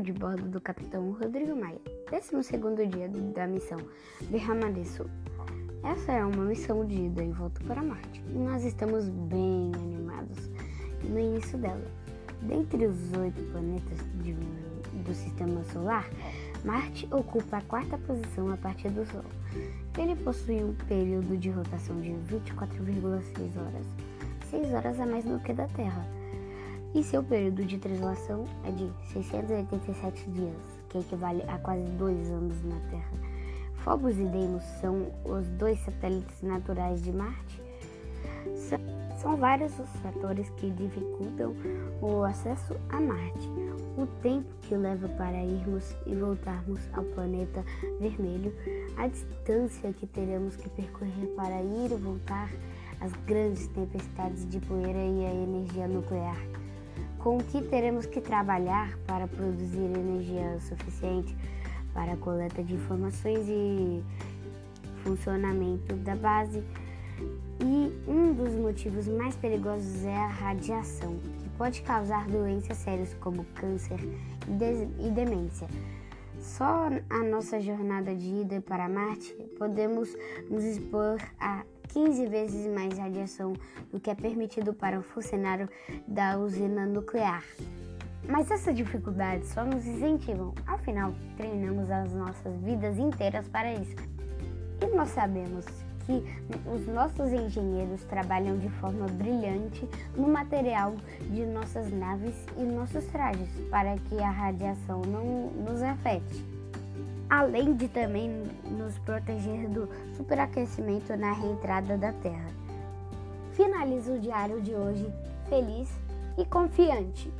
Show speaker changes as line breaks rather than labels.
de bordo do capitão Rodrigo Maia, 12 dia da missão Derramar Sul. Essa é uma missão de ida e volta para Marte e nós estamos bem animados no início dela. Dentre os oito planetas de, do sistema solar, Marte ocupa a quarta posição a partir do Sol. Ele possui um período de rotação de 24,6 horas, 6 horas a mais do que da Terra. E seu período de translação é de 687 dias, que equivale a quase dois anos na Terra. Phobos e Deimos são os dois satélites naturais de Marte. São vários os fatores que dificultam o acesso a Marte o tempo que leva para irmos e voltarmos ao planeta vermelho, a distância que teremos que percorrer para ir e voltar, as grandes tempestades de poeira e a energia nuclear, com o que teremos que trabalhar para produzir energia suficiente para a coleta de informações e funcionamento da base. E um dos motivos mais perigosos é a radiação, pode causar doenças sérias como câncer e demência. Só a nossa jornada de ida para Marte podemos nos expor a 15 vezes mais radiação do que é permitido para um funcionário da usina nuclear. Mas essas dificuldades só nos incentivam, afinal, treinamos as nossas vidas inteiras para isso. E nós sabemos que os nossos engenheiros trabalham de forma brilhante no material de nossas naves e nossos trajes para que a radiação não nos afete. Além de também nos proteger do superaquecimento na reentrada da Terra. Finalizo o diário de hoje feliz e confiante.